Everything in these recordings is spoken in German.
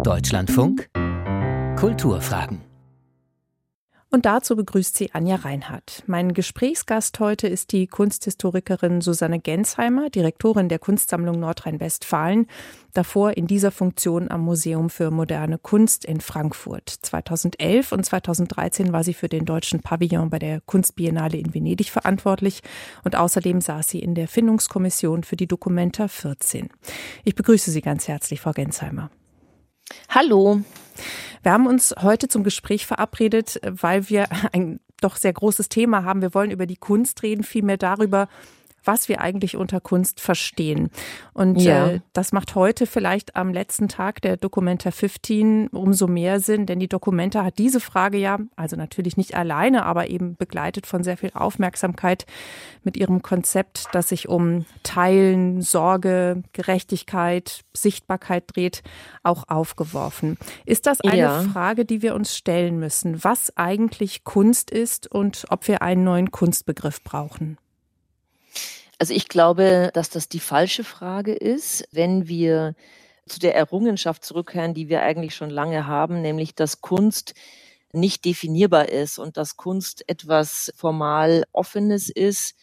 Deutschlandfunk Kulturfragen und dazu begrüßt sie Anja Reinhardt. Mein Gesprächsgast heute ist die Kunsthistorikerin Susanne Gensheimer, Direktorin der Kunstsammlung Nordrhein-Westfalen, davor in dieser Funktion am Museum für moderne Kunst in Frankfurt. 2011 und 2013 war sie für den deutschen Pavillon bei der Kunstbiennale in Venedig verantwortlich und außerdem saß sie in der Findungskommission für die Dokumenta 14. Ich begrüße Sie ganz herzlich, Frau Gensheimer. Hallo. Wir haben uns heute zum Gespräch verabredet, weil wir ein doch sehr großes Thema haben. Wir wollen über die Kunst reden, vielmehr darüber, was wir eigentlich unter Kunst verstehen. Und ja. äh, das macht heute vielleicht am letzten Tag der Documenta 15 umso mehr Sinn, denn die Documenta hat diese Frage ja, also natürlich nicht alleine, aber eben begleitet von sehr viel Aufmerksamkeit mit ihrem Konzept, das sich um Teilen, Sorge, Gerechtigkeit, Sichtbarkeit dreht, auch aufgeworfen. Ist das eine ja. Frage, die wir uns stellen müssen, was eigentlich Kunst ist und ob wir einen neuen Kunstbegriff brauchen? Also ich glaube, dass das die falsche Frage ist, wenn wir zu der Errungenschaft zurückkehren, die wir eigentlich schon lange haben, nämlich dass Kunst nicht definierbar ist und dass Kunst etwas formal Offenes ist,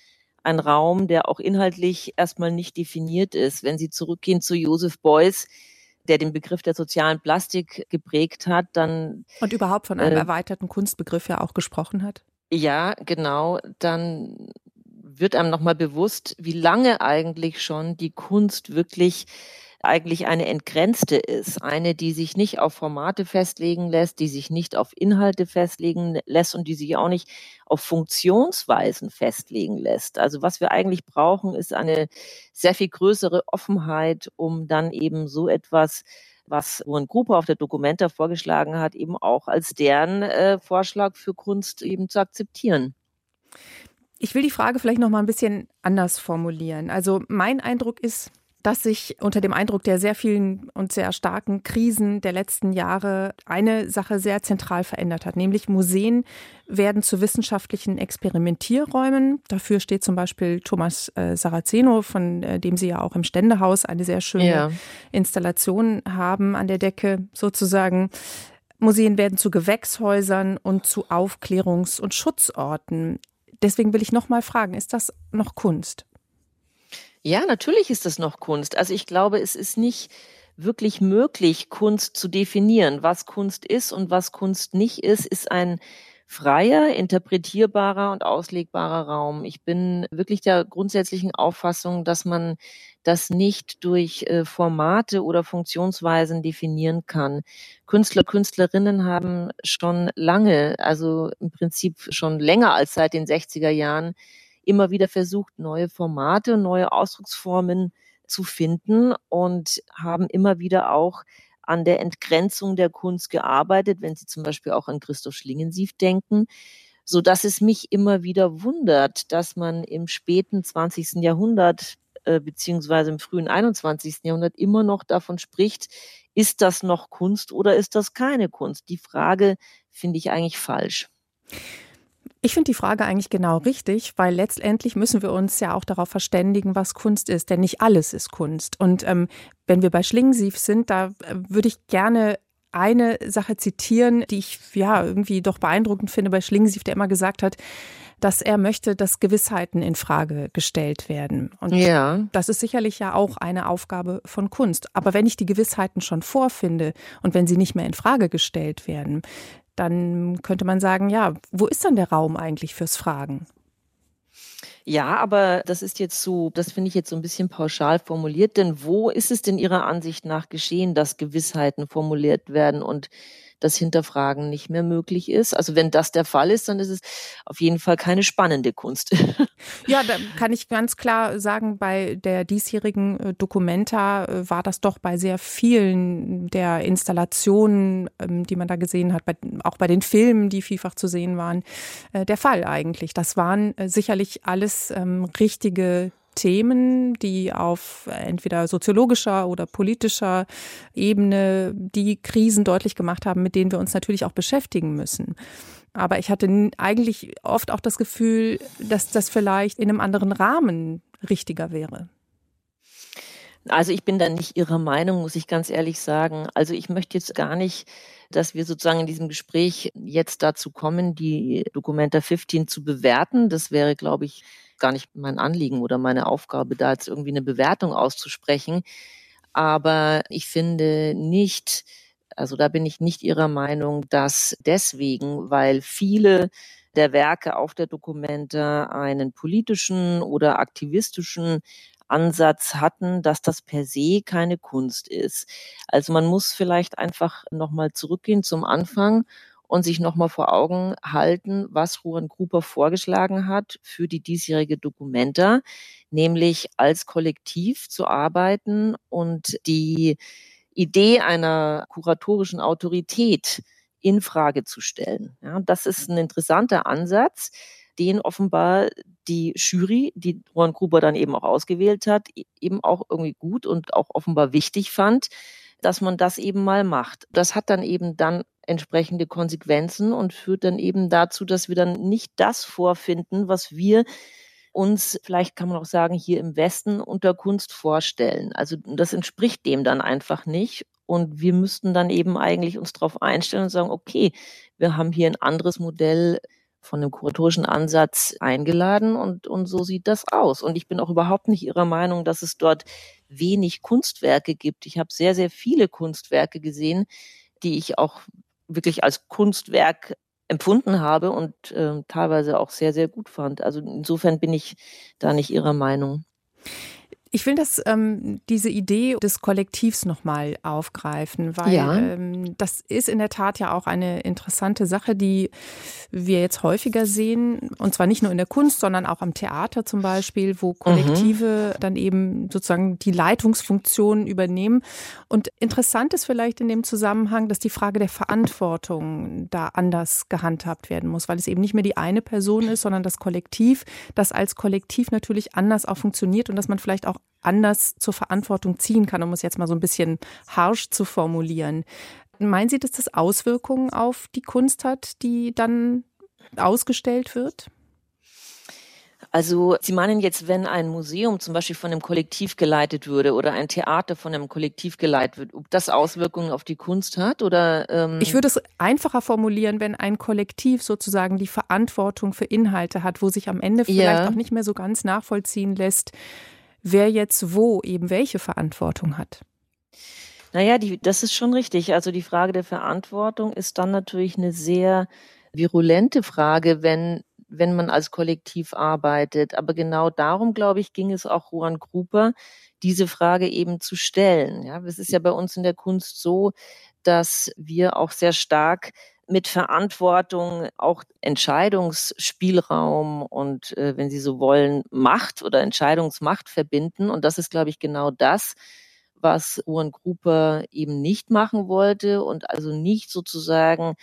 ein Raum, der auch inhaltlich erstmal nicht definiert ist. Wenn Sie zurückgehen zu Joseph Beuys, der den Begriff der sozialen Plastik geprägt hat, dann. Und überhaupt von einem äh, erweiterten Kunstbegriff ja auch gesprochen hat. Ja, genau. Dann wird einem nochmal bewusst, wie lange eigentlich schon die Kunst wirklich eigentlich eine entgrenzte ist, eine, die sich nicht auf Formate festlegen lässt, die sich nicht auf Inhalte festlegen lässt und die sich auch nicht auf Funktionsweisen festlegen lässt. Also was wir eigentlich brauchen, ist eine sehr viel größere Offenheit, um dann eben so etwas was Ruren Gruppe auf der Dokumenta vorgeschlagen hat, eben auch als deren äh, Vorschlag für Kunst eben zu akzeptieren. Ich will die Frage vielleicht noch mal ein bisschen anders formulieren. Also mein Eindruck ist, dass sich unter dem Eindruck der sehr vielen und sehr starken Krisen der letzten Jahre eine Sache sehr zentral verändert hat, nämlich Museen werden zu wissenschaftlichen Experimentierräumen. Dafür steht zum Beispiel Thomas äh, Saraceno, von äh, dem Sie ja auch im Ständehaus eine sehr schöne ja. Installation haben an der Decke sozusagen. Museen werden zu Gewächshäusern und zu Aufklärungs- und Schutzorten. Deswegen will ich noch mal fragen, ist das noch Kunst? Ja, natürlich ist das noch Kunst. Also ich glaube, es ist nicht wirklich möglich, Kunst zu definieren. Was Kunst ist und was Kunst nicht ist, ist ein freier, interpretierbarer und auslegbarer Raum. Ich bin wirklich der grundsätzlichen Auffassung, dass man das nicht durch äh, Formate oder Funktionsweisen definieren kann. Künstler, Künstlerinnen haben schon lange, also im Prinzip schon länger als seit den 60er Jahren, immer wieder versucht, neue Formate, neue Ausdrucksformen zu finden und haben immer wieder auch an der Entgrenzung der Kunst gearbeitet, wenn Sie zum Beispiel auch an Christoph Schlingensief denken, so dass es mich immer wieder wundert, dass man im späten 20. Jahrhundert äh, beziehungsweise im frühen 21. Jahrhundert immer noch davon spricht, ist das noch Kunst oder ist das keine Kunst? Die Frage finde ich eigentlich falsch. Ich finde die Frage eigentlich genau richtig, weil letztendlich müssen wir uns ja auch darauf verständigen, was Kunst ist, denn nicht alles ist Kunst. Und ähm, wenn wir bei Schlingensief sind, da äh, würde ich gerne eine Sache zitieren, die ich ja irgendwie doch beeindruckend finde bei Schlingensief, der immer gesagt hat, dass er möchte, dass Gewissheiten in Frage gestellt werden. Und ja. das ist sicherlich ja auch eine Aufgabe von Kunst. Aber wenn ich die Gewissheiten schon vorfinde und wenn sie nicht mehr in Frage gestellt werden, dann könnte man sagen, ja, wo ist dann der Raum eigentlich fürs Fragen? Ja, aber das ist jetzt so, das finde ich jetzt so ein bisschen pauschal formuliert, denn wo ist es denn Ihrer Ansicht nach geschehen, dass Gewissheiten formuliert werden und das Hinterfragen nicht mehr möglich ist. Also wenn das der Fall ist, dann ist es auf jeden Fall keine spannende Kunst. Ja, da kann ich ganz klar sagen, bei der diesjährigen äh, Documenta äh, war das doch bei sehr vielen der Installationen, ähm, die man da gesehen hat, auch bei den Filmen, die vielfach zu sehen waren, äh, der Fall eigentlich. Das waren sicherlich alles ähm, richtige Themen, die auf entweder soziologischer oder politischer Ebene die Krisen deutlich gemacht haben, mit denen wir uns natürlich auch beschäftigen müssen. Aber ich hatte eigentlich oft auch das Gefühl, dass das vielleicht in einem anderen Rahmen richtiger wäre. Also ich bin da nicht Ihrer Meinung, muss ich ganz ehrlich sagen. Also ich möchte jetzt gar nicht, dass wir sozusagen in diesem Gespräch jetzt dazu kommen, die Documenta 15 zu bewerten. Das wäre, glaube ich, gar nicht mein Anliegen oder meine Aufgabe, da jetzt irgendwie eine Bewertung auszusprechen. Aber ich finde nicht, also da bin ich nicht Ihrer Meinung, dass deswegen, weil viele der Werke auf der Dokumente einen politischen oder aktivistischen Ansatz hatten, dass das per se keine Kunst ist. Also man muss vielleicht einfach nochmal zurückgehen zum Anfang und sich nochmal vor Augen halten, was Ruan Gruber vorgeschlagen hat für die diesjährige Dokumenta, nämlich als Kollektiv zu arbeiten und die Idee einer kuratorischen Autorität in Frage zu stellen. Ja, das ist ein interessanter Ansatz, den offenbar die Jury, die Ruan Gruber dann eben auch ausgewählt hat, e-, eben auch irgendwie gut und auch offenbar wichtig fand, dass man das eben mal macht. Das hat dann eben dann entsprechende Konsequenzen und führt dann eben dazu, dass wir dann nicht das vorfinden, was wir uns, vielleicht kann man auch sagen, hier im Westen unter Kunst vorstellen. Also das entspricht dem dann einfach nicht. Und wir müssten dann eben eigentlich uns darauf einstellen und sagen, okay, wir haben hier ein anderes Modell von dem kuratorischen Ansatz eingeladen und, und so sieht das aus. Und ich bin auch überhaupt nicht Ihrer Meinung, dass es dort wenig Kunstwerke gibt. Ich habe sehr, sehr viele Kunstwerke gesehen, die ich auch wirklich als Kunstwerk empfunden habe und äh, teilweise auch sehr, sehr gut fand. Also insofern bin ich da nicht Ihrer Meinung. Ich will das, ähm, diese Idee des Kollektivs nochmal aufgreifen, weil ja. ähm, das ist in der Tat ja auch eine interessante Sache, die wir jetzt häufiger sehen. Und zwar nicht nur in der Kunst, sondern auch am Theater zum Beispiel, wo Kollektive mhm. dann eben sozusagen die Leitungsfunktion übernehmen. Und interessant ist vielleicht in dem Zusammenhang, dass die Frage der Verantwortung da anders gehandhabt werden muss, weil es eben nicht mehr die eine Person ist, sondern das Kollektiv, das als Kollektiv natürlich anders auch funktioniert und dass man vielleicht auch anders zur Verantwortung ziehen kann, um es jetzt mal so ein bisschen harsch zu formulieren. Meinen Sie, dass das Auswirkungen auf die Kunst hat, die dann ausgestellt wird? Also Sie meinen jetzt, wenn ein Museum zum Beispiel von einem Kollektiv geleitet würde oder ein Theater von einem Kollektiv geleitet wird, ob das Auswirkungen auf die Kunst hat oder? Ähm ich würde es einfacher formulieren, wenn ein Kollektiv sozusagen die Verantwortung für Inhalte hat, wo sich am Ende vielleicht ja. auch nicht mehr so ganz nachvollziehen lässt, wer jetzt wo eben welche Verantwortung hat. Naja, die, das ist schon richtig. Also die Frage der Verantwortung ist dann natürlich eine sehr virulente Frage, wenn, wenn man als Kollektiv arbeitet. Aber genau darum, glaube ich, ging es auch Juan Gruber, diese Frage eben zu stellen. Ja, es ist ja bei uns in der Kunst so, dass wir auch sehr stark mit Verantwortung auch Entscheidungsspielraum und, äh, wenn Sie so wollen, Macht oder Entscheidungsmacht verbinden. Und das ist, glaube ich, genau das, was Owen Gruppe eben nicht machen wollte und also nicht sozusagen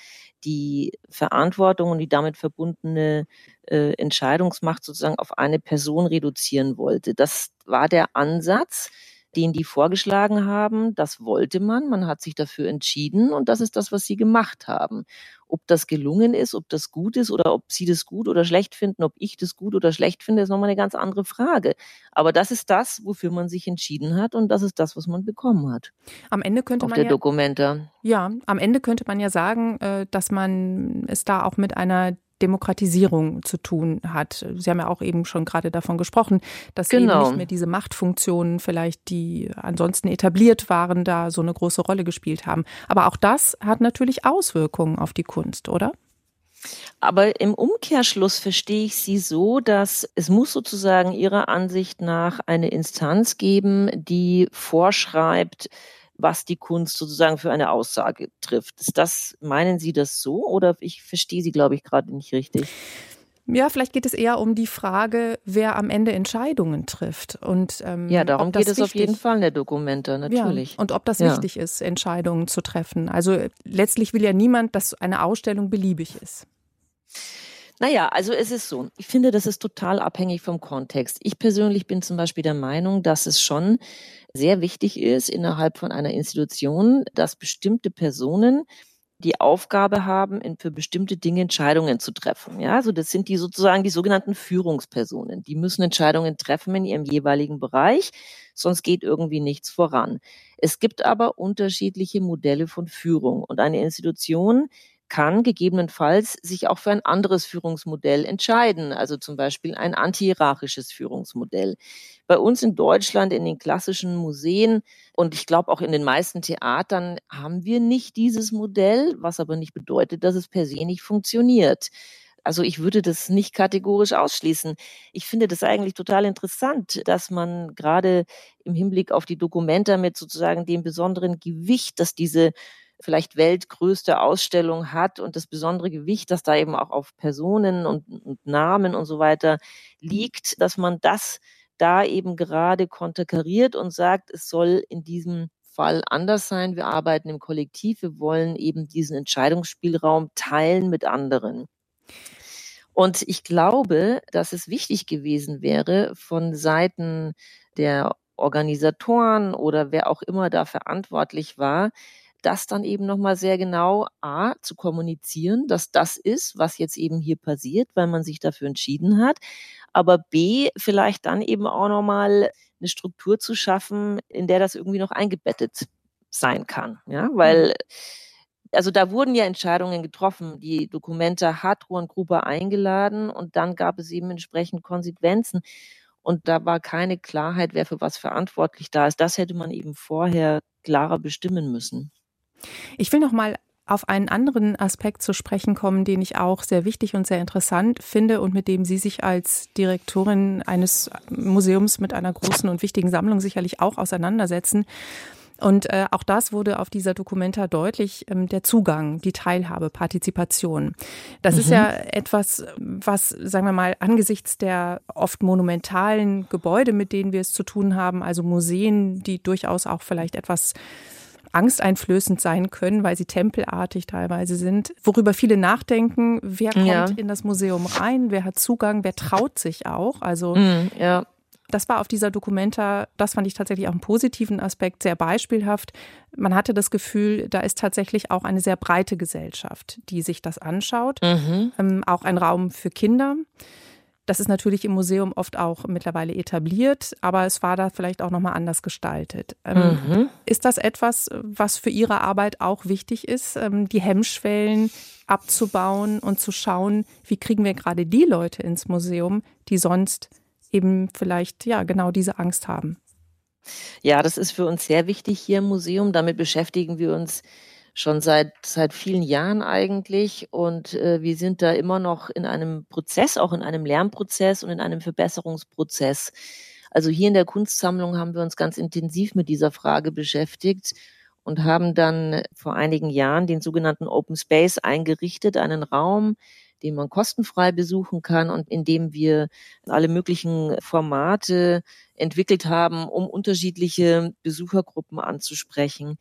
die Verantwortung und die damit verbundene äh, Entscheidungsmacht sozusagen auf eine Person reduzieren wollte. Das war der Ansatz den die vorgeschlagen haben. Das wollte man, man hat sich dafür entschieden und das ist das, was sie gemacht haben. Ob das gelungen ist, ob das gut ist oder ob sie das gut oder schlecht finden, ob ich das gut oder schlecht finde, ist nochmal eine ganz andere Frage. Aber das ist das, wofür man sich entschieden hat und das ist das, was man bekommen hat. Am Ende könnte Auf man der ja, Dokumente. Ja, am Ende könnte man ja sagen, äh, dass man es da auch mit einer Demokratisierung zu tun hat. Sie haben ja auch eben schon gerade davon gesprochen, dass genau. eben nicht mehr diese Machtfunktionen vielleicht, die ansonsten etabliert waren, da so eine große Rolle gespielt haben. Aber auch das hat natürlich Auswirkungen auf die Kunst, oder? Aber im Umkehrschluss verstehe ich Sie so, dass es muss sozusagen Ihrer Ansicht nach eine Instanz geben, die vorschreibt, was die Kunst sozusagen für eine Aussage trifft. Ist das, meinen Sie das so oder ich verstehe Sie, glaube ich, gerade nicht richtig? Ja, vielleicht geht es eher um die Frage, wer am Ende Entscheidungen trifft. Und, ähm, ja, darum geht es auf jeden Fall in der Dokumente, natürlich. Ja, und ob das ja. wichtig ist, Entscheidungen zu treffen. Also letztlich will ja niemand, dass eine Ausstellung beliebig ist. Naja, also es ist so. Ich finde, das ist total abhängig vom Kontext. Ich persönlich bin zum Beispiel der Meinung, dass es schon sehr wichtig ist innerhalb von einer Institution, dass bestimmte Personen die Aufgabe haben, für bestimmte Dinge Entscheidungen zu treffen. Ja, also das sind die sozusagen die sogenannten Führungspersonen. Die müssen Entscheidungen treffen in ihrem jeweiligen Bereich, sonst geht irgendwie nichts voran. Es gibt aber unterschiedliche Modelle von Führung und eine Institution kann gegebenenfalls sich auch für ein anderes Führungsmodell entscheiden, also zum Beispiel ein antihierarchisches Führungsmodell. Bei uns in Deutschland in den klassischen Museen und ich glaube auch in den meisten Theatern haben wir nicht dieses Modell, was aber nicht bedeutet, dass es per se nicht funktioniert. Also ich würde das nicht kategorisch ausschließen. Ich finde das eigentlich total interessant, dass man gerade im Hinblick auf die Dokumenta mit sozusagen dem besonderen Gewicht, dass diese vielleicht weltgrößte Ausstellung hat und das besondere Gewicht, das da eben auch auf Personen und, und Namen und so weiter liegt, dass man das da eben gerade konterkariert und sagt, es soll in diesem Fall anders sein. Wir arbeiten im Kollektiv. Wir wollen eben diesen Entscheidungsspielraum teilen mit anderen. Und ich glaube, dass es wichtig gewesen wäre, von Seiten der Organisatoren oder wer auch immer da verantwortlich war, das dann eben nochmal sehr genau A, zu kommunizieren, dass das ist, was jetzt eben hier passiert, weil man sich dafür entschieden hat. Aber B, vielleicht dann eben auch nochmal eine Struktur zu schaffen, in der das irgendwie noch eingebettet sein kann. Ja, weil, mhm. also da wurden ja Entscheidungen getroffen. Die Dokumente hat Ruan Gruber eingeladen und dann gab es eben entsprechend Konsequenzen. Und da war keine Klarheit, wer für was verantwortlich da ist. Das hätte man eben vorher klarer bestimmen müssen. Ich will noch mal auf einen anderen Aspekt zu sprechen kommen, den ich auch sehr wichtig und sehr interessant finde und mit dem Sie sich als Direktorin eines Museums mit einer großen und wichtigen Sammlung sicherlich auch auseinandersetzen. Und äh, auch das wurde auf dieser Dokumenta deutlich, ähm, der Zugang, die Teilhabe, Partizipation. Das mhm. ist ja etwas, was, sagen wir mal, angesichts der oft monumentalen Gebäude, mit denen wir es zu tun haben, also Museen, die durchaus auch vielleicht etwas angsteinflößend sein können, weil sie tempelartig teilweise sind, worüber viele nachdenken, wer kommt ja. in das Museum rein, wer hat Zugang, wer traut sich auch. Also mm, ja. Das war auf dieser Dokumenta, das fand ich tatsächlich auch einen positiven Aspekt, sehr beispielhaft. Man hatte das Gefühl, da ist tatsächlich auch eine sehr breite Gesellschaft, die sich das anschaut. Mhm. Ähm, auch ein Raum für Kinder. Das ist natürlich im Museum oft auch mittlerweile etabliert, aber es war da vielleicht auch nochmal anders gestaltet. Ähm, mhm. Ist das etwas, was für Ihre Arbeit auch wichtig ist, ähm, die Hemmschwellen abzubauen und zu schauen, wie kriegen wir gerade die Leute ins Museum, die sonst eben vielleicht ja genau diese Angst haben? Ja, das ist für uns sehr wichtig hier im Museum. Damit beschäftigen wir uns schon seit, seit vielen Jahren eigentlich. Und äh, wir sind da immer noch in einem Prozess, auch in einem Lernprozess und in einem Verbesserungsprozess. Also hier in der Kunstsammlung haben wir uns ganz intensiv mit dieser Frage beschäftigt und haben dann vor einigen Jahren den sogenannten Open Space eingerichtet, einen Raum, den man kostenfrei besuchen kann und in dem wir alle möglichen Formate entwickelt haben, um unterschiedliche Besuchergruppen anzusprechen.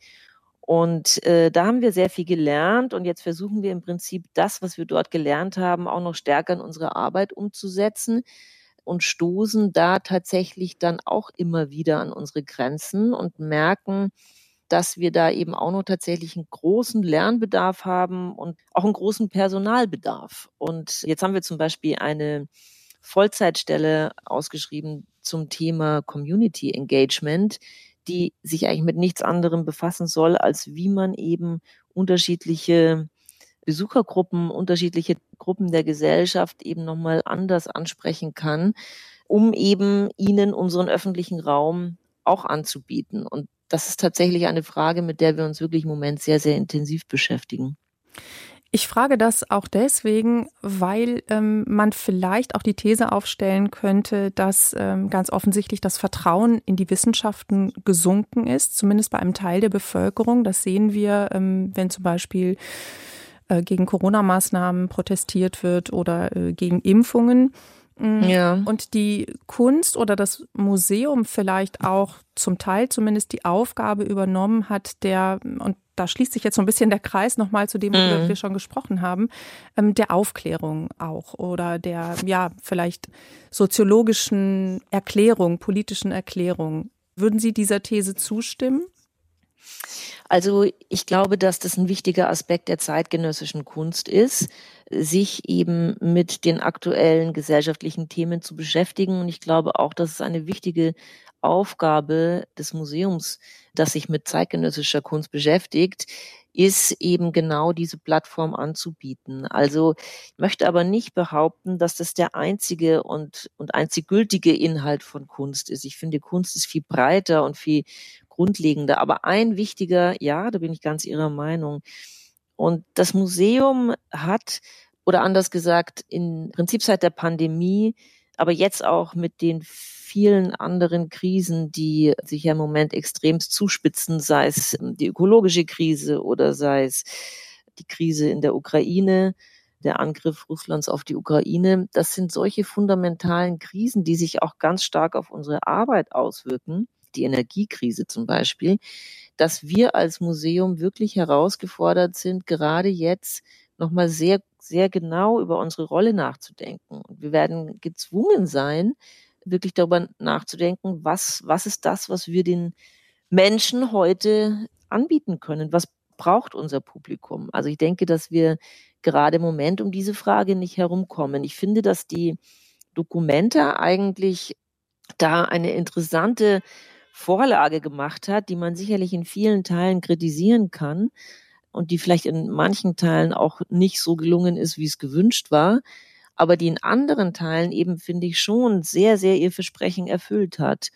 Und äh, da haben wir sehr viel gelernt und jetzt versuchen wir im Prinzip das, was wir dort gelernt haben, auch noch stärker in unsere Arbeit umzusetzen und stoßen da tatsächlich dann auch immer wieder an unsere Grenzen und merken, dass wir da eben auch noch tatsächlich einen großen Lernbedarf haben und auch einen großen Personalbedarf. Und jetzt haben wir zum Beispiel eine Vollzeitstelle ausgeschrieben zum Thema Community Engagement, die sich eigentlich mit nichts anderem befassen soll, als wie man eben unterschiedliche Besuchergruppen, unterschiedliche Gruppen der Gesellschaft eben nochmal anders ansprechen kann, um eben ihnen unseren öffentlichen Raum auch anzubieten. Und das ist tatsächlich eine Frage, mit der wir uns wirklich im Moment sehr, sehr intensiv beschäftigen. Ich frage das auch deswegen, weil ähm, man vielleicht auch die These aufstellen könnte, dass ähm, ganz offensichtlich das Vertrauen in die Wissenschaften gesunken ist, zumindest bei einem Teil der Bevölkerung. Das sehen wir, ähm, wenn zum Beispiel äh, gegen Corona-Maßnahmen protestiert wird oder äh, gegen Impfungen. Mm. Ja. Und die Kunst oder das Museum vielleicht auch zum Teil zumindest die Aufgabe übernommen hat, der, und da schließt sich jetzt so ein bisschen der Kreis nochmal zu dem, worüber mhm. wir schon gesprochen haben, ähm, der Aufklärung auch oder der, ja, vielleicht soziologischen Erklärung, politischen Erklärung. Würden Sie dieser These zustimmen? Also ich glaube, dass das ein wichtiger Aspekt der zeitgenössischen Kunst ist, sich eben mit den aktuellen gesellschaftlichen Themen zu beschäftigen. Und ich glaube auch, dass es eine wichtige Aufgabe des Museums, das sich mit zeitgenössischer Kunst beschäftigt, ist eben genau diese Plattform anzubieten. Also ich möchte aber nicht behaupten, dass das der einzige und, und einzig gültige Inhalt von Kunst ist. Ich finde, Kunst ist viel breiter und viel grundlegender. Aber ein wichtiger, ja, da bin ich ganz Ihrer Meinung. Und das Museum hat, oder anders gesagt, in Prinzip seit der Pandemie, aber jetzt auch mit den vielen anderen Krisen, die sich ja im Moment extremst zuspitzen, sei es die ökologische Krise oder sei es die Krise in der Ukraine, der Angriff Russlands auf die Ukraine. Das sind solche fundamentalen Krisen, die sich auch ganz stark auf unsere Arbeit auswirken die Energiekrise zum Beispiel, dass wir als Museum wirklich herausgefordert sind, gerade jetzt nochmal sehr, sehr genau über unsere Rolle nachzudenken. Und wir werden gezwungen sein, wirklich darüber nachzudenken, was, was ist das, was wir den Menschen heute anbieten können? Was braucht unser Publikum? Also ich denke, dass wir gerade im Moment um diese Frage nicht herumkommen. Ich finde, dass die Dokumente eigentlich da eine interessante Vorlage gemacht hat, die man sicherlich in vielen Teilen kritisieren kann und die vielleicht in manchen Teilen auch nicht so gelungen ist, wie es gewünscht war, aber die in anderen Teilen eben, finde ich, schon sehr, sehr ihr Versprechen erfüllt hat.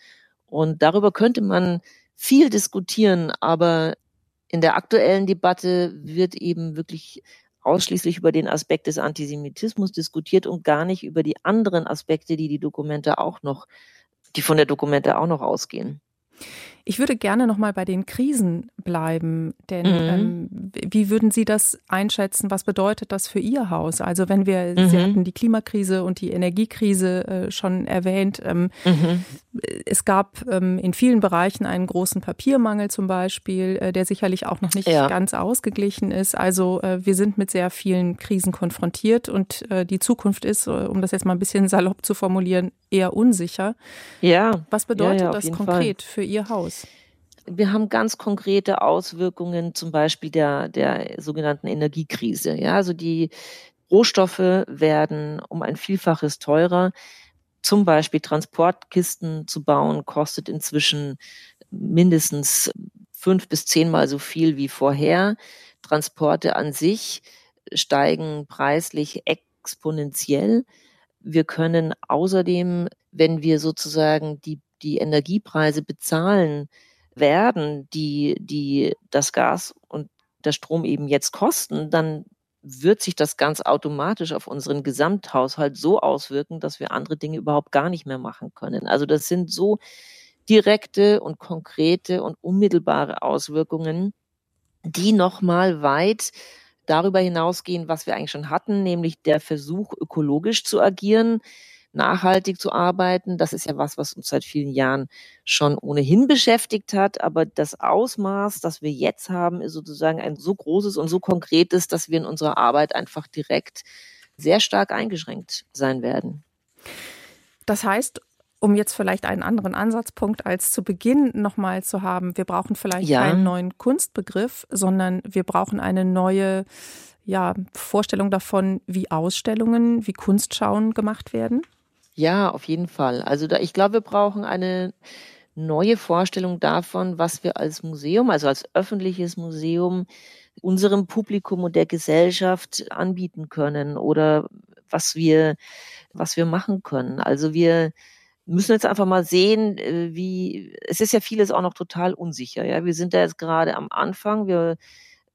Und darüber könnte man viel diskutieren, aber in der aktuellen Debatte wird eben wirklich ausschließlich über den Aspekt des Antisemitismus diskutiert und gar nicht über die anderen Aspekte, die die Dokumente auch noch, die von der Dokumente auch noch ausgehen. Ich würde gerne noch mal bei den Krisen bleiben, denn mhm. ähm, wie würden Sie das einschätzen? Was bedeutet das für Ihr Haus? Also wenn wir, mhm. Sie hatten die Klimakrise und die Energiekrise äh, schon erwähnt. Ähm, mhm. Es gab ähm, in vielen Bereichen einen großen Papiermangel zum Beispiel, äh, der sicherlich auch noch nicht ja. ganz ausgeglichen ist. Also äh, wir sind mit sehr vielen Krisen konfrontiert und äh, die Zukunft ist, äh, um das jetzt mal ein bisschen salopp zu formulieren, eher unsicher. Ja. Was bedeutet ja, ja, das konkret Fall. für Ihr Haus? Wir haben ganz konkrete Auswirkungen, zum Beispiel der, der sogenannten Energiekrise. Ja, also die Rohstoffe werden um ein Vielfaches teurer. Zum Beispiel Transportkisten zu bauen kostet inzwischen mindestens fünf bis zehnmal so viel wie vorher. Transporte an sich steigen preislich exponentiell. Wir können außerdem, wenn wir sozusagen die, die Energiepreise bezahlen werden, die, die das Gas und der Strom eben jetzt kosten, dann wird sich das ganz automatisch auf unseren Gesamthaushalt so auswirken, dass wir andere Dinge überhaupt gar nicht mehr machen können. Also das sind so direkte und konkrete und unmittelbare Auswirkungen, die nochmal weit darüber hinausgehen, was wir eigentlich schon hatten, nämlich der Versuch, ökologisch zu agieren, nachhaltig zu arbeiten. Das ist ja was, was uns seit vielen Jahren schon ohnehin beschäftigt hat. Aber das Ausmaß, das wir jetzt haben, ist sozusagen ein so großes und so konkretes, dass wir in unserer Arbeit einfach direkt sehr stark eingeschränkt sein werden. Das heißt, um jetzt vielleicht einen anderen Ansatzpunkt als zu Beginn nochmal zu haben, wir brauchen vielleicht ja. keinen neuen Kunstbegriff, sondern wir brauchen eine neue ja, Vorstellung davon, wie Ausstellungen, wie Kunstschauen gemacht werden? Ja, auf jeden Fall. Also da, ich glaube, wir brauchen eine neue Vorstellung davon, was wir als Museum, also als öffentliches Museum unserem Publikum und der Gesellschaft anbieten können oder was wir, was wir machen können. Also wir müssen jetzt einfach mal sehen, äh, wie, es ist ja vieles auch noch total unsicher. Ja, wir sind da jetzt gerade am Anfang. Wir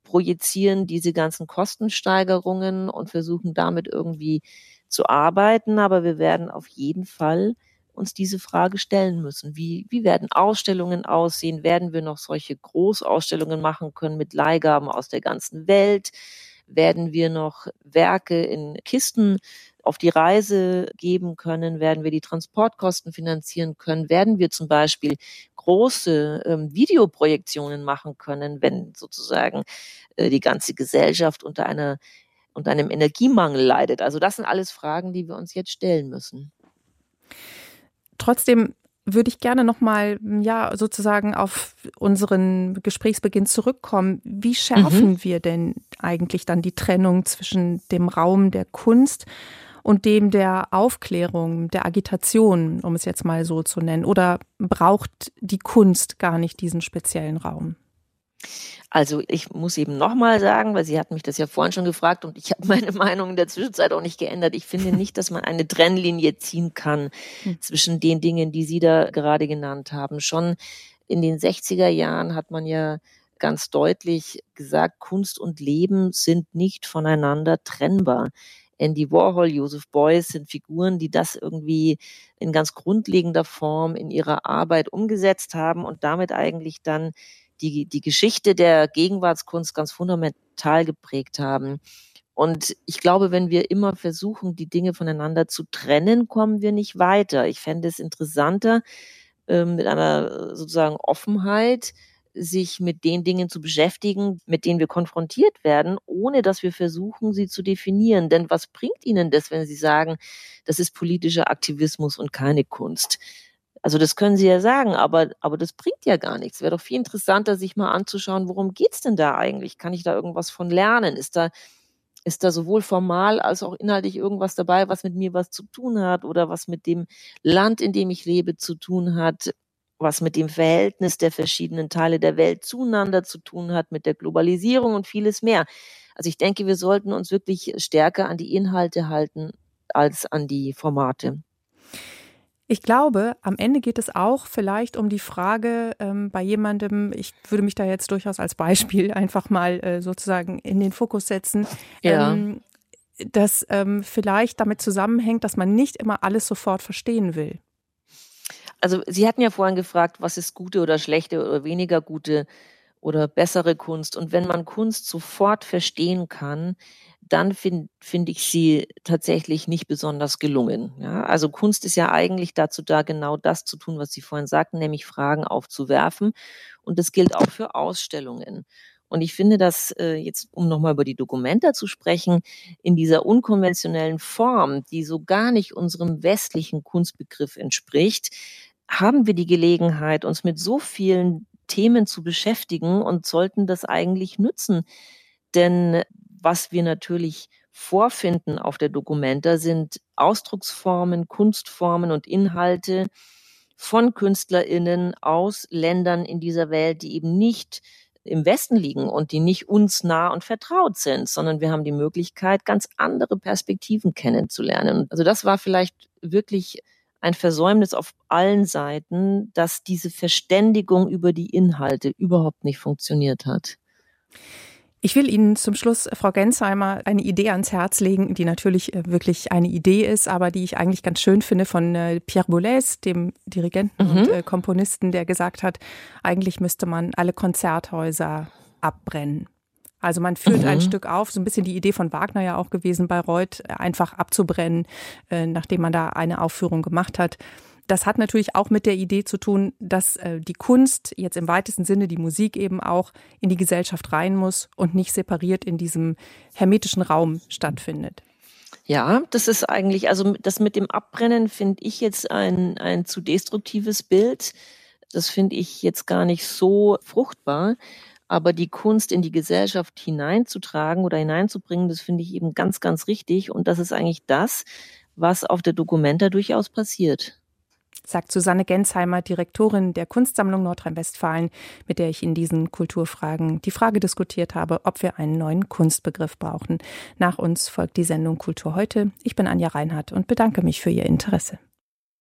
projizieren diese ganzen Kostensteigerungen und versuchen damit irgendwie zu arbeiten. Aber wir werden auf jeden Fall uns diese Frage stellen müssen. Wie, wie werden Ausstellungen aussehen? Werden wir noch solche Großausstellungen machen können mit Leihgaben aus der ganzen Welt? Werden wir noch Werke in Kisten auf die Reise geben können? Werden wir die Transportkosten finanzieren können? Werden wir zum Beispiel große ähm, Videoprojektionen machen können, wenn sozusagen äh, die ganze Gesellschaft unter einer unter einem Energiemangel leidet? Also das sind alles Fragen, die wir uns jetzt stellen müssen. Trotzdem würde ich gerne nochmal, ja, sozusagen auf unseren Gesprächsbeginn zurückkommen. Wie schärfen mhm. wir denn eigentlich dann die Trennung zwischen dem Raum der Kunst und dem der Aufklärung, der Agitation, um es jetzt mal so zu nennen? Oder braucht die Kunst gar nicht diesen speziellen Raum? Also ich muss eben nochmal sagen, weil Sie hatten mich das ja vorhin schon gefragt und ich habe meine Meinung in der Zwischenzeit auch nicht geändert. Ich finde nicht, dass man eine Trennlinie ziehen kann hm. zwischen den Dingen, die Sie da gerade genannt haben. Schon in den 60er Jahren hat man ja ganz deutlich gesagt, Kunst und Leben sind nicht voneinander trennbar. Andy Warhol, Joseph Beuys sind Figuren, die das irgendwie in ganz grundlegender Form in ihrer Arbeit umgesetzt haben und damit eigentlich dann die, die Geschichte der Gegenwartskunst ganz fundamental geprägt haben. Und ich glaube, wenn wir immer versuchen, die Dinge voneinander zu trennen, kommen wir nicht weiter. Ich fände es interessanter, ähm, mit einer sozusagen Offenheit, sich mit den Dingen zu beschäftigen, mit denen wir konfrontiert werden, ohne dass wir versuchen, sie zu definieren. Denn was bringt Ihnen das, wenn Sie sagen, das ist politischer Aktivismus und keine Kunst? Also das können Sie ja sagen, aber, aber das bringt ja gar nichts. Wäre doch viel interessanter, sich mal anzuschauen, worum geht's denn da eigentlich? Kann ich da irgendwas von lernen? Ist da, ist da sowohl formal als auch inhaltlich irgendwas dabei, was mit mir was zu tun hat oder was mit dem Land, in dem ich lebe, zu tun hat, was mit dem Verhältnis der verschiedenen Teile der Welt zueinander zu tun hat, mit der Globalisierung und vieles mehr. Also ich denke, wir sollten uns wirklich stärker an die Inhalte halten als an die Formate. Ich glaube, am Ende geht es auch vielleicht um die Frage ähm, bei jemandem, ich würde mich da jetzt durchaus als Beispiel einfach mal äh, sozusagen in den Fokus setzen, ja. ähm, dass ähm, vielleicht damit zusammenhängt, dass man nicht immer alles sofort verstehen will. Also Sie hatten ja vorhin gefragt, was ist gute oder schlechte oder weniger gute oder bessere Kunst. Und wenn man Kunst sofort verstehen kann, dann finde find ich sie tatsächlich nicht besonders gelungen. Ja, also Kunst ist ja eigentlich dazu da, genau das zu tun, was Sie vorhin sagten, nämlich Fragen aufzuwerfen. Und das gilt auch für Ausstellungen. Und ich finde, dass äh, jetzt, um nochmal über die Dokumenta zu sprechen, in dieser unkonventionellen Form, die so gar nicht unserem westlichen Kunstbegriff entspricht, haben wir die Gelegenheit, uns mit so vielen Themen zu beschäftigen und sollten das eigentlich nützen. Denn was wir natürlich vorfinden auf der Documenta sind Ausdrucksformen, Kunstformen und Inhalte von KünstlerInnen aus Ländern in dieser Welt, die eben nicht im Westen liegen und die nicht uns nah und vertraut sind, sondern wir haben die Möglichkeit, ganz andere Perspektiven kennenzulernen. Also das war vielleicht wirklich ein Versäumnis auf allen Seiten, dass diese Verständigung über die Inhalte überhaupt nicht funktioniert hat. Ich will Ihnen zum Schluss, Frau Gensheimer, eine Idee ans Herz legen, die natürlich äh, wirklich eine Idee ist, aber die ich eigentlich ganz schön finde von äh, Pierre Boulez, dem Dirigenten mhm. und äh, Komponisten, der gesagt hat, eigentlich müsste man alle Konzerthäuser abbrennen. Also man führt mhm. ein Stück auf, so ein bisschen die Idee von Wagner ja auch gewesen, Bayreuth einfach abzubrennen, nachdem man da eine Aufführung gemacht hat. Das hat natürlich auch mit der Idee zu tun, dass äh, die Kunst, jetzt im weitesten Sinne die Musik eben auch in die Gesellschaft rein muss und nicht separiert in diesem hermetischen Raum stattfindet. Ja, das ist eigentlich, also das mit dem Abbrennen finde ich jetzt ein, ein zu destruktives Bild. Das finde ich jetzt gar nicht so fruchtbar. Aber die Kunst in die Gesellschaft hineinzutragen oder hineinzubringen, das finde ich eben ganz, ganz richtig. Und das ist eigentlich das, was auf der Dokumenta durchaus passiert sagt Susanne Gensheimer, Direktorin der Kunstsammlung Nordrhein-Westfalen, mit der ich in diesen Kulturfragen die Frage diskutiert habe, ob wir einen neuen Kunstbegriff brauchen. Nach uns folgt die Sendung Kultur heute. Ich bin Anja Reinhardt und bedanke mich für Ihr Interesse.